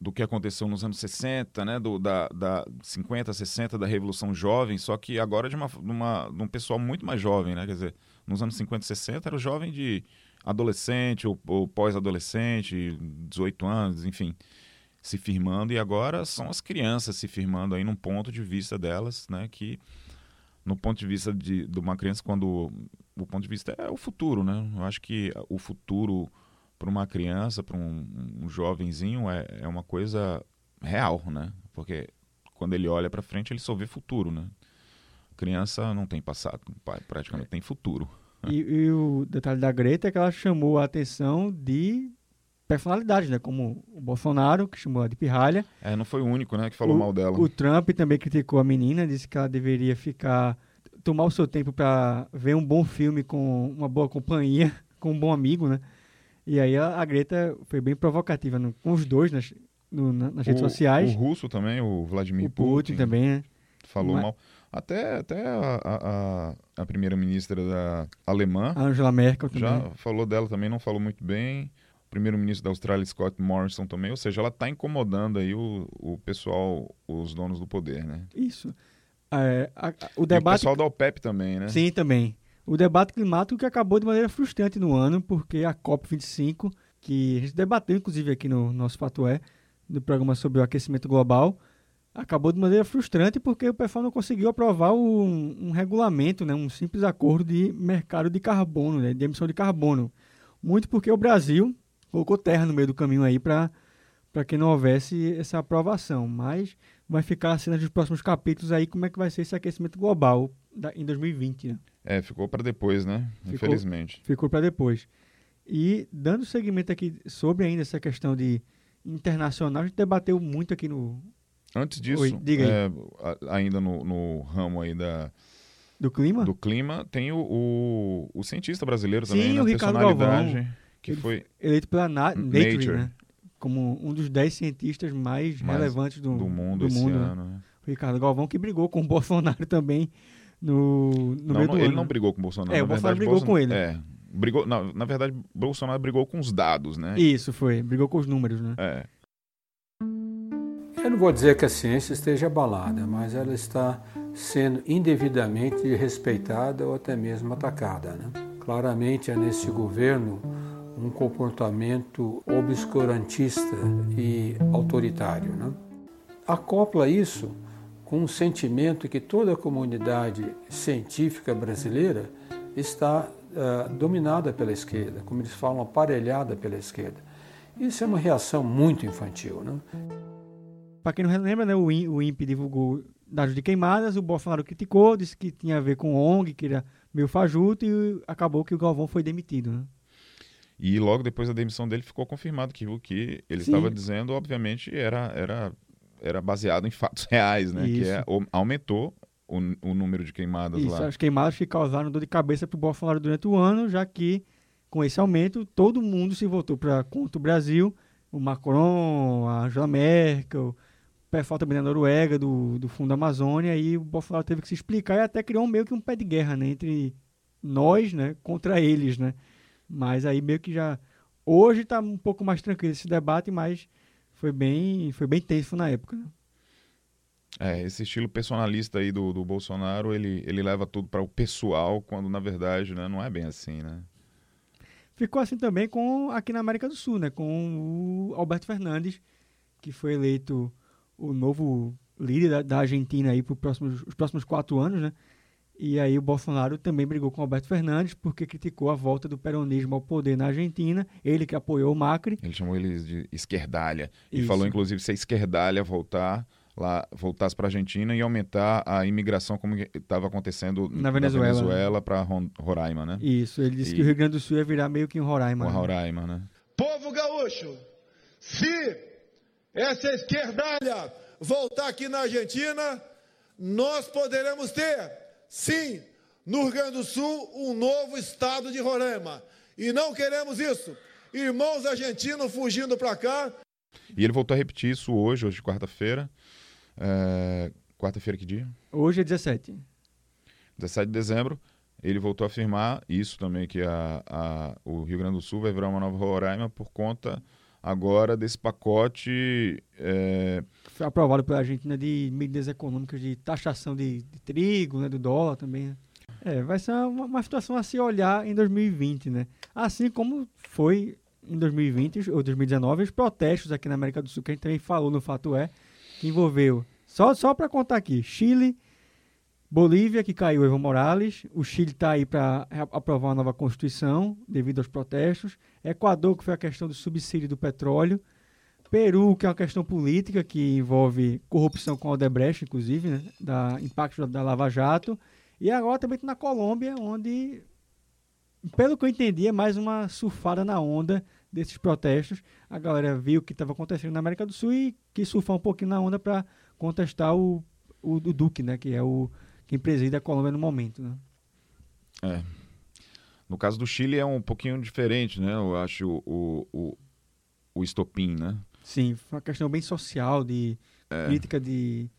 do que aconteceu nos anos 60, né? Do, da, da 50, 60, da Revolução Jovem, só que agora de, uma, de, uma, de um pessoal muito mais jovem, né? Quer dizer, nos anos 50 e 60 era o jovem de adolescente ou, ou pós-adolescente, 18 anos, enfim, se firmando, e agora são as crianças se firmando aí num ponto de vista delas, né? Que no ponto de vista de, de uma criança, quando o ponto de vista é o futuro, né? Eu acho que o futuro para uma criança, para um, um jovenzinho, é, é uma coisa real, né? Porque quando ele olha para frente, ele só vê futuro, né? Criança não tem passado, pa- praticamente tem futuro. E, e o detalhe da Greta é que ela chamou a atenção de personalidades, né? Como o Bolsonaro, que chamou ela de pirralha. É, não foi o único, né, que falou o, mal dela. O Trump também criticou a menina, disse que ela deveria ficar tomar o seu tempo para ver um bom filme com uma boa companhia, <laughs> com um bom amigo, né? E aí a, a Greta foi bem provocativa no- com os dois nas, no- na- nas redes O- sociais. O russo também, o Vladimir O Putin também, né? Falou Mas- mal. Até, até a, a, a- primeira-ministra da alemã Angela Merkel também. já falou dela também, não falou muito bem. O primeiro-ministro da Austrália, Scott Morrison, também. Ou seja, ela está incomodando aí o, o pessoal, os donos do poder, né? Isso. É, a- a- o E o debate pessoal da OPEP também, né? Sim, também. O debate climático que acabou de maneira frustrante no ano, porque a COP25, que a gente debateu inclusive aqui no nosso Fato É, no programa sobre o aquecimento global, acabou de maneira frustrante porque o pessoal não conseguiu aprovar um, um regulamento, né, um simples acordo de mercado de carbono, né, de emissão de carbono. Muito porque o Brasil colocou terra no meio do caminho aí para que não houvesse essa aprovação, mas vai ficar a cena dos próximos capítulos aí como é que vai ser esse aquecimento global da- em 2020, né? É, ficou para depois, né? Ficou- Infelizmente. Ficou para depois. E dando seguimento aqui sobre ainda essa questão de internacional, a gente debateu muito aqui no Antes disso, Oi, é, ainda no, no ramo aí da, do clima. do clima, tem o, o, o cientista brasileiro Sim, também, né? o Ricardo Galvão. que Ele foi eleito pela Na Nature, Nature. né? Como um dos 10 cientistas mais, Mais relevantes do, do mundo do mundo, né? ano. né? O Ricardo Galvão, que brigou com o <laughs> Bolsonaro também no, no Não, meio não, do ele ano. não brigou com o Bolsonaro. É, o Bolsonaro verdade, brigou com ele. É, brigou, na, na verdade, Bolsonaro brigou com os dados, né? Isso, foi. Brigou com os números, né? É. Eu não vou dizer que a ciência esteja abalada, mas ela está sendo indevidamente respeitada ou até mesmo atacada. Né? Claramente há nesse governo um comportamento obscurantista e autoritário. Né? Acopla isso com um sentimento que toda a comunidade científica brasileira está uh, dominada pela esquerda, como eles falam, aparelhada pela esquerda. Isso é uma reação muito infantil. Né? Para quem não lembra, né, o, IN, o INPE divulgou dados de queimadas, o Bolsonaro criticou, disse que tinha a ver com ONG, que era meio fajuto, e acabou que o Galvão foi demitido. Né? E logo depois da demissão dele ficou confirmado que o que ele Sim. estava dizendo, obviamente, era, era, era baseado em fatos <laughs> reais, né? Que Isso. é, o- aumentou o, o número de queimadas Isso, lá. as queimadas que causaram dor de cabeça para o Bolsonaro durante o ano, já que com esse aumento todo mundo se voltou para contra o Brasil, o Macron, a Angela Merkel, o pessoal também da Noruega, do, do Fundo Amazônia, e o Bolsonaro teve que se explicar e até criou meio que um pé de guerra né, entre nós né, contra eles. Né? Mas aí meio que já. Hoje está um pouco mais tranquilo esse debate, mas foi bem, foi bem tenso na época. né? É, esse estilo personalista aí do, do Bolsonaro, ele, ele leva tudo para o pessoal, quando na verdade né, não é bem assim, né? Ficou assim também com aqui na América do Sul, né? Com o Alberto Fernandes, que foi eleito o novo líder da, da Argentina aí para próximos, os próximos quatro anos, né? E aí o Bolsonaro também brigou com o Alberto Fernandes porque criticou a volta do peronismo ao poder na Argentina, ele que apoiou o Macri. Ele chamou eles de esquerdalha. E Isso. falou, inclusive, se a esquerdalha voltar lá, voltasse para a Argentina e aumentar a imigração como estava acontecendo Na Venezuela. Venezuela para Roraima, né? Isso, ele disse E- que o Rio Grande do Sul ia virar meio que um Roraima. Com né? Roraima, né? Povo gaúcho, se essa esquerdalha voltar aqui na Argentina, nós poderemos ter, sim, no Rio Grande do Sul, um novo estado de Roraima. E não queremos isso. Irmãos argentinos fugindo para cá, E ele voltou a repetir isso hoje, hoje quarta-feira. É, Quarta-feira que dia? Hoje é 17. 17 de dezembro. Ele voltou a afirmar isso também, que a, a- o Rio Grande do Sul vai virar uma nova Roraima por conta agora desse pacote é, Foi aprovado pela Argentina de medidas econômicas de taxação de, de trigo, né, do dólar também. Né? É, vai ser uma, uma situação a se olhar em 2020, né? Assim como foi em 2020 ou 2019 os protestos aqui na América do Sul, que a gente também falou no Fato É, que envolveu, só, só para contar aqui, Chile, Bolívia, que caiu Evo Morales, o Chile está aí para aprovar uma nova Constituição devido aos protestos, Equador, que foi a questão do subsídio do petróleo, Peru, que é uma questão política que envolve corrupção com a Odebrecht, inclusive, né, da impacto da, da Lava Jato, e agora também tá na Colômbia, onde, pelo que eu entendi, é mais uma surfada na onda desses protestos. A galera viu o que estava acontecendo na América do Sul e quis surfar um pouquinho na onda para contestar o, o, o Duque, né, que é o quem preside a Colômbia no momento. Né? É. No caso do Chile é um pouquinho diferente, né? Eu acho o, o, o, estopim, né? Sim, foi uma questão bem social, de É. crítica de,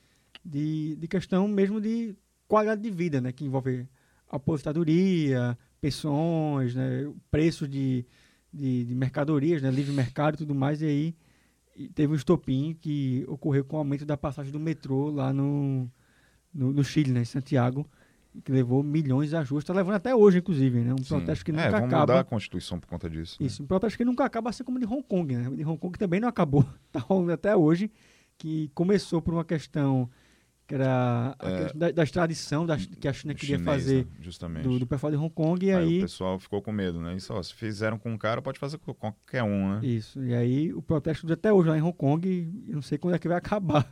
de, de questão mesmo de qualidade de vida, né? Que envolve aposentadoria, pensões, né? preços de, de, de mercadorias, né? livre mercado e tudo mais. E aí e teve um estopim que ocorreu com o aumento da passagem do metrô lá no, no, no Chile, né? em Santiago, que levou milhões de ajustes. Está levando até hoje, inclusive, né? Um Sim. protesto que é, nunca vamos acaba. mudar a Constituição por conta disso. né? Isso, um protesto que nunca acaba, assim como o de Hong Kong, né? O de Hong Kong também não acabou, <laughs> tá rolando até hoje, que começou por uma questão que era a É. questão da, da extradição da, que a China queria Chinesa, fazer justamente. do, do pessoal de Hong Kong, e Aí, aí... o pessoal ficou com medo, né? Isso, ó, se fizeram com um cara, pode fazer com qualquer um, né? Isso, e aí o protesto até hoje lá em Hong Kong, eu não sei quando é que vai <laughs> acabar.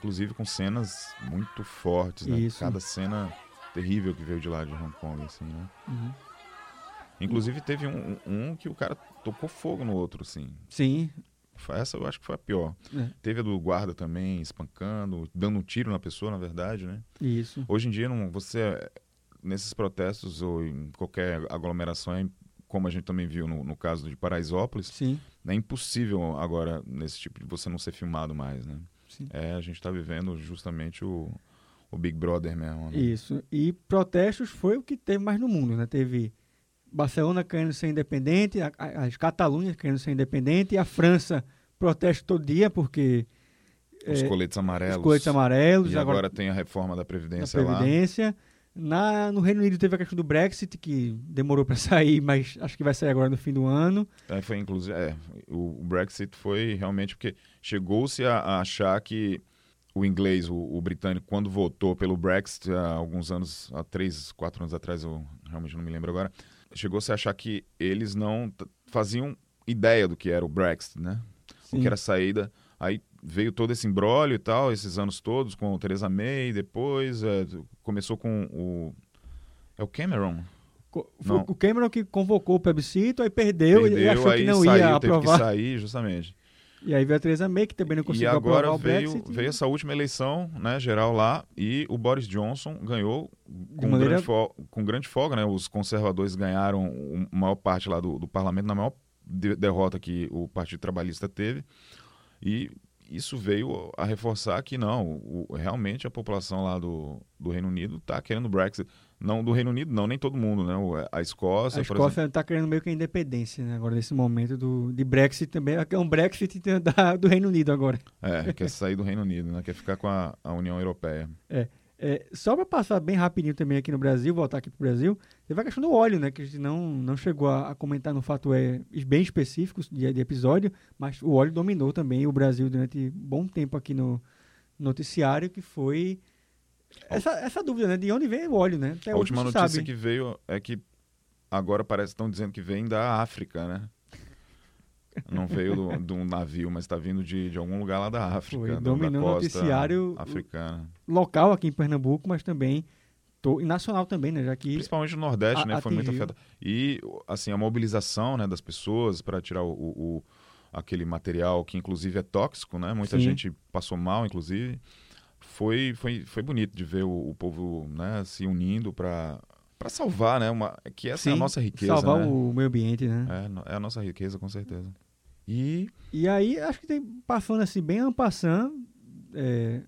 Inclusive com cenas muito fortes, né? Isso. Cada cena terrível que veio de lá de Hong Kong, assim, né? Uhum. Inclusive teve um, um que o cara tocou fogo no outro, assim. Sim. Essa eu acho que foi a pior. É. Teve a do guarda também, espancando, dando um tiro na pessoa, na verdade, né? Isso. Hoje em dia, não, você, nesses protestos ou em qualquer aglomeração, é, como a gente também viu no, no caso de Paraisópolis, Sim. é impossível agora, nesse tipo de você não ser filmado mais, né? Sim. É, a gente está vivendo justamente o, o Big Brother mesmo, né? Isso. E protestos foi o que teve mais no mundo, né? Teve Barcelona querendo ser independente, a- a- as Catalunhas querendo ser independente, e a França protesto todo dia porque Os é, coletes amarelos. Os coletes amarelos. E agora, tem a reforma da Previdência, da Previdência. Na, no Reino Unido teve a questão do Brexit, que demorou para <laughs> sair, mas acho que vai sair agora no fim do ano. É, foi inclusive, é, o, o Brexit foi realmente porque chegou-se a, a achar que o inglês, o, o, britânico, quando votou pelo Brexit há alguns anos, há três, quatro anos atrás, eu realmente não me lembro agora, chegou-se a achar que eles não faziam ideia do que era o Brexit, né? Sim. O que era a saída. Aí veio todo esse embrólio e tal, esses anos todos, com o Theresa May, depois é, começou com o... É o Cameron? Foi o Cameron que convocou o plebiscito, aí perdeu, perdeu e achou que não saiu, ia aprovar. Teve que sair, justamente. E aí veio a Theresa May, que também não conseguiu aprovar o veio, Brexit. veio essa última eleição né, geral lá e o Boris Johnson ganhou com, maneira... grande, com grande folga. Né? Os conservadores ganharam a maior parte lá do, do parlamento, na maior de derrota que o Partido Trabalhista teve. E isso veio a reforçar que não, o, realmente a população lá do, do Reino Unido está querendo o Brexit. Não do Reino Unido, não, nem todo mundo, né? A Escócia. A Escócia está querendo meio que a independência, né? Agora, nesse momento do, de Brexit também. É um Brexit <laughs> da, do Reino Unido agora. É, quer sair do Reino Unido, né? Quer ficar com a, a União Europeia. É. É, só para passar bem rapidinho também aqui no Brasil, voltar aqui para o Brasil, teve a questão do óleo, né? Que a gente não, não chegou a, a comentar no fato é bem específicos de, de, episódio, mas o óleo dominou também o Brasil durante bom tempo aqui no noticiário, que foi essa, essa dúvida, né? De onde vem o óleo, né? Até a última notícia sabe. que veio é que agora parece que estão dizendo que vem da África, né? Não veio de um navio, mas está vindo de, de algum lugar lá da África. Foi, dominou o noticiário africana. local aqui em Pernambuco, mas também e nacional também, né? Já que Principalmente no Nordeste, a, né? Foi muito afetado. E assim, a mobilização né, das pessoas para tirar o, o, aquele material que inclusive é tóxico, né? Muita Sim. gente passou mal, inclusive. Foi, foi, foi bonito de ver o, o povo né, se unindo para para salvar, né? Uma, que essa Sim, é a nossa riqueza. Salvar né? o meio ambiente, né? É, é, a nossa riqueza, com certeza. E. E aí, acho que tem, passando assim, bem ampassando, é,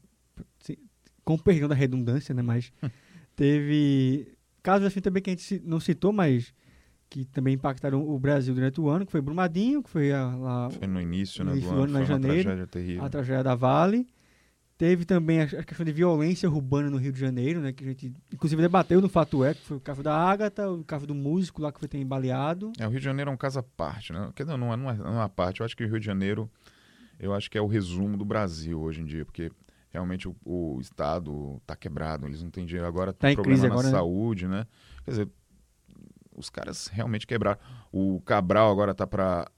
com perdão da redundância, né? Mas <laughs> teve casos assim também que a gente não citou, mas que também impactaram o Brasil durante o ano, que foi Brumadinho, que foi a, lá. Foi no início, né? início do ano, ano, janeiro, tragédia terrível. A tragédia da Vale. Teve também a, questão de violência urbana no Rio de Janeiro, né? Que a gente, inclusive, debateu no Fato É, que foi o caso da Ágata, o caso do músico lá que foi ter embaleado. É, o Rio de Janeiro é um caso à parte, né? Quer dizer, não é, não, é, não é uma parte. Eu acho que o Rio de Janeiro, eu acho que é o resumo do Brasil hoje em dia, porque realmente o, o Estado está quebrado, eles não têm dinheiro. Agora tem tá problema na agora, né? saúde, né? Quer dizer, os caras realmente quebraram. O Cabral agora está para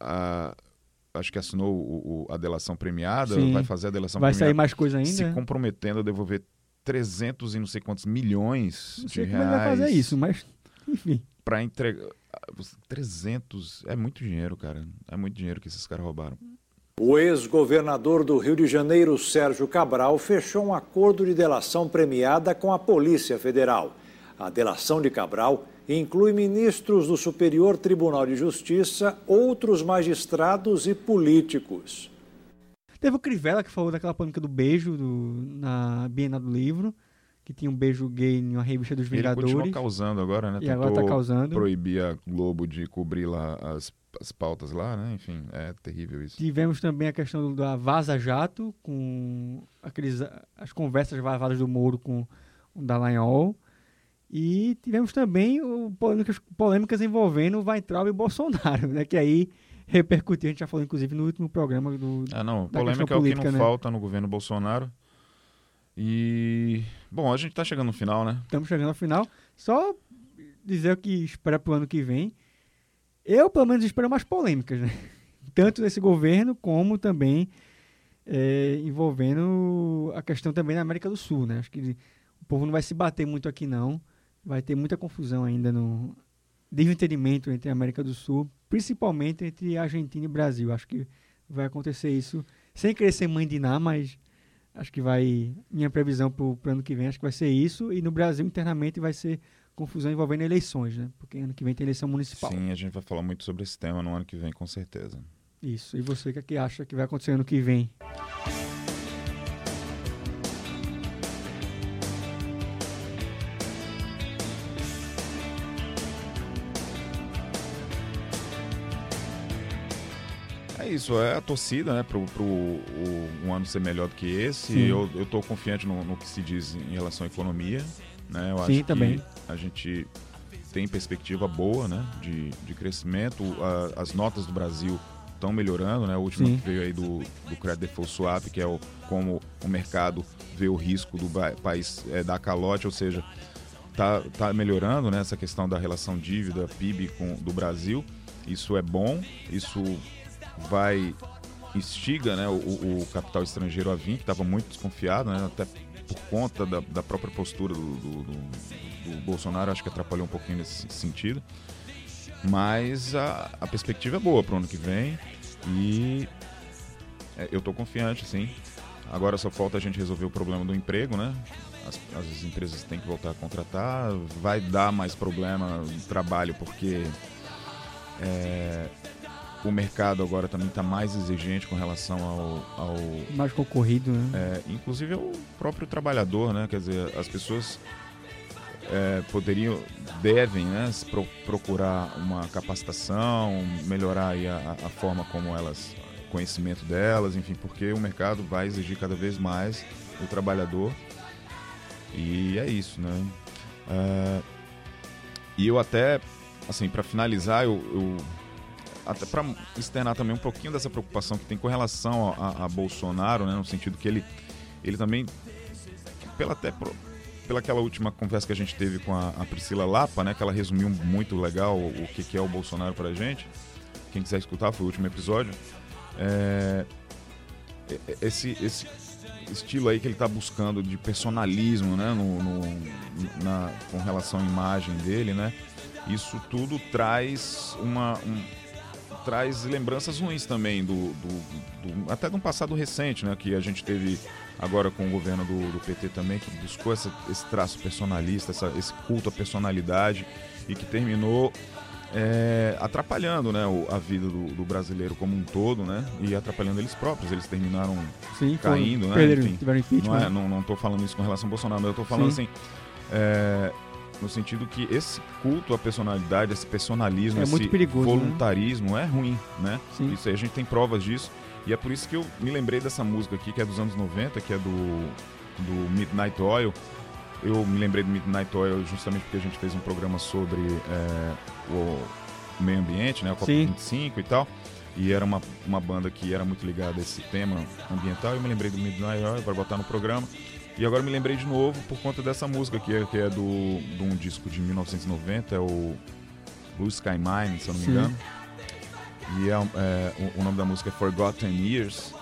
acho que assinou o, o, a delação premiada, Sim. vai fazer a delação vai premiada. Vai sair mais coisa ainda? Se comprometendo a devolver 300 e não sei quantos milhões não sei de como reais. vai fazer isso, mas enfim. Para entregar 300 é muito dinheiro, cara. É muito dinheiro que esses caras roubaram. O ex-governador do Rio de Janeiro, Sérgio Cabral, fechou um acordo de delação premiada com a Polícia Federal. A delação de Cabral inclui ministros do Superior Tribunal de Justiça, outros magistrados e políticos. Teve o Crivella que falou daquela polêmica do beijo do, na Bienal do Livro, que tinha um beijo gay em uma revista dos Vingadores. Ele continua causando agora, né? E Tentou agora tá causando. proibir a Globo de cobrir lá as, as pautas lá, né? Enfim, é terrível isso. Tivemos também a questão da Vaza Jato, com aqueles, as conversas vazadas do Moro com o Dallagnol. E tivemos também o, polêmicas, polêmicas envolvendo Weintraub e Bolsonaro, né? Que aí repercutiu, a gente já falou inclusive no último programa do. Ah, não, polêmica é o que não né? falta no governo Bolsonaro. E. Bom, a gente está chegando no final, né? Estamos chegando ao final. Só dizer o que espera para o ano que vem. Eu, pelo menos, espero mais polêmicas, né? <laughs> Tanto desse governo, como também é, envolvendo a questão também na América do Sul, né? Acho que o povo não vai se bater muito aqui, não vai ter muita confusão ainda no desentendimento entre a América do Sul, principalmente entre Argentina e Brasil. Acho que vai acontecer isso sem querer ser mãe de mas acho que vai. Minha previsão para o ano que vem acho que vai ser isso. E no Brasil, internamente, vai ser confusão envolvendo eleições, né? Porque ano que vem tem eleição municipal. Sim, a gente vai falar muito sobre esse tema no ano que vem, com certeza. Isso. E você, o que, é que acha que vai acontecer ano que vem? É isso, é a torcida, né, o- um ano ser melhor do que esse. Sim. Eu, eu tô confiante no, no que se diz em relação à economia, né? Eu Sim, acho também. que a gente tem perspectiva boa, né, de, de crescimento. A- as notas do Brasil estão melhorando, né? O último Sim. que veio aí do, do Credit Default Swap, que é o, como o mercado vê o risco do país é, dar calote, ou seja, tá, tá melhorando né, essa questão da relação dívida PIB com, do Brasil. Isso é bom, isso vai instiga né, o, o capital estrangeiro a vir, que estava muito desconfiado, né, até por conta da, da própria postura do, do- do- do Bolsonaro, acho que atrapalhou um pouquinho nesse sentido. Mas a, a perspectiva é boa para o ano que vem e é, eu estou confiante, sim. Agora só falta a gente resolver o problema do emprego, né? As, as empresas têm que voltar a contratar, vai dar mais problema no trabalho porque é, o mercado agora também está mais exigente com relação ao, ao Mais concorrido, né? é, inclusive o próprio trabalhador, né? Quer dizer, as pessoas é, poderiam, devem, né, pro- procurar uma capacitação, melhorar aí a, a forma como elas, conhecimento delas, enfim, porque o mercado vai exigir cada vez mais o trabalhador e é isso, né? É, e eu até, assim, para finalizar, eu, eu até para externar também um pouquinho dessa preocupação que tem com relação a, a- a Bolsonaro, né, no sentido que ele, ele também, pela até pro- pela aquela última conversa que a gente teve com a, a Priscila Lapa, né, que ela resumiu muito legal o, o que, que é o Bolsonaro pra gente. Quem quiser escutar, foi o último episódio. É, esse, esse estilo aí que ele está buscando de personalismo, né, no, no- na, com relação à imagem dele, né, isso tudo traz uma um- traz lembranças ruins também do, do- do- até de um passado recente, né, que a gente teve agora com o governo do, do PT também que buscou essa- esse traço personalista, essa- esse culto à personalidade e que terminou é, atrapalhando né, o- a vida do, do brasileiro como um todo, né? E atrapalhando eles próprios. Eles terminaram Sim, caindo, né? perderam, Enfim, tiveram impeachment. Não, é, não, não tô falando isso com relação ao Bolsonaro, mas eu tô falando Sim. assim. é, no sentido que esse culto à personalidade, esse personalismo, É esse perigoso, né? voluntarismo é ruim, né? Sim. Isso aí a gente tem provas disso. E é por isso que eu me lembrei dessa música aqui, que é dos anos 90, que é do, do Midnight Oil. Eu me lembrei do Midnight Oil justamente porque a gente fez um programa sobre é, o meio ambiente, né? O Sim. COP25 e tal. E era uma, uma banda que era muito ligada a esse tema ambiental. Eu me lembrei do Midnight Oil para botar no programa. E agora me lembrei de novo por conta dessa música que é, que é do, de um disco de 1990, é o Blue Sky Mine, se eu não me Sim. engano. E é, é, o, o nome da música é Forgotten Years.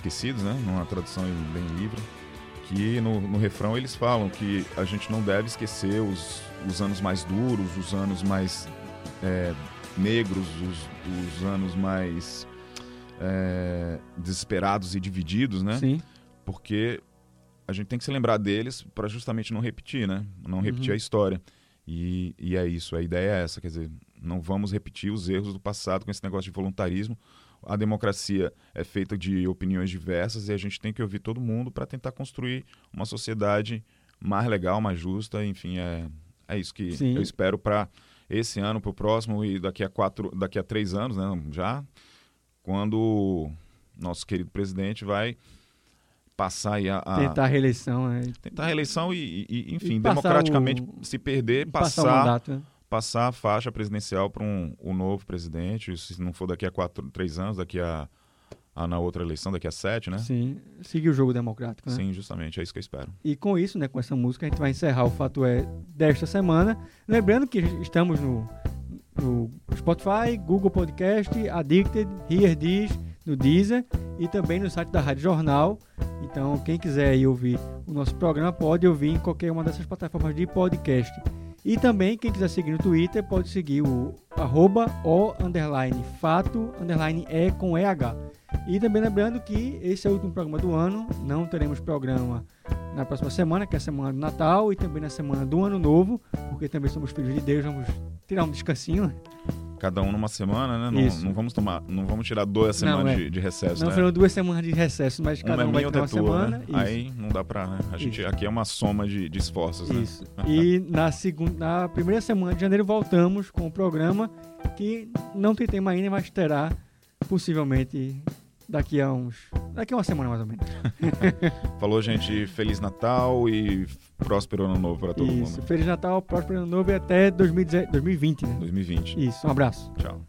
Esquecidos, né? Numa tradução bem livre. Que no, no refrão eles falam que a gente não deve esquecer os, os anos mais duros, os anos mais é, negros, os, os anos mais é, desesperados e divididos, né? Sim. Porque a gente tem que se lembrar deles para justamente não repetir, né? Não repetir Uhum. a história. E, e é isso, a ideia é essa, quer dizer, não vamos repetir os erros do passado com esse negócio de voluntarismo. A democracia é feita de opiniões diversas e a gente tem que ouvir todo mundo para tentar construir uma sociedade mais legal, mais justa, enfim, é, é isso que Sim. eu espero para esse ano, para o próximo e daqui a quatro, daqui a três anos, né? Já quando nosso querido presidente vai passar aí a, a- Tentar a reeleição, né? tentar a reeleição e, e- enfim, E democraticamente o- se perder, passar passar, mandato, né? Passar a faixa presidencial para um, o novo presidente, se não for daqui a quatro, três anos, daqui a, a na outra eleição, daqui a sete, né? Sim, seguir o jogo democrático, né? Sim, justamente, é isso que eu espero. E com isso, né, com essa música, a gente vai encerrar o Fato É desta semana. Lembrando que estamos no, no Spotify, Google Podcast, Addicted, Here This, no Deezer e também no site da Rádio Jornal. Então, quem quiser ouvir o nosso programa pode ouvir em qualquer uma dessas plataformas de podcast. E também, quem quiser seguir no Twitter, pode seguir o arroba o underline fato underline com EH. E também lembrando que esse é o último programa do ano, não teremos programa na próxima semana, que é a semana do Natal, e também na semana do Ano Novo, porque também somos filhos de Deus, vamos tirar um descansinho. Cada um numa semana, né? Não, não vamos tomar, não vamos tirar duas semanas Não, é. de, de recesso, Não né? foram duas semanas de recesso, mas cada uma é um vai ter uma tua, semana. né? Aí não dá pra, né? A gente, Isso. aqui é uma soma de, de esforços, né? Isso. E <laughs> na, segunda, na primeira semana de janeiro voltamos com o programa que não tem tema ainda, mas terá possivelmente daqui a uns. daqui a uma semana mais ou menos. <laughs> Falou, gente, Feliz Natal e próspero ano novo pra todo Isso. mundo. Feliz Natal, próspero ano novo e até 2010 2020, né? 2020. Isso. Um abraço. Tchau.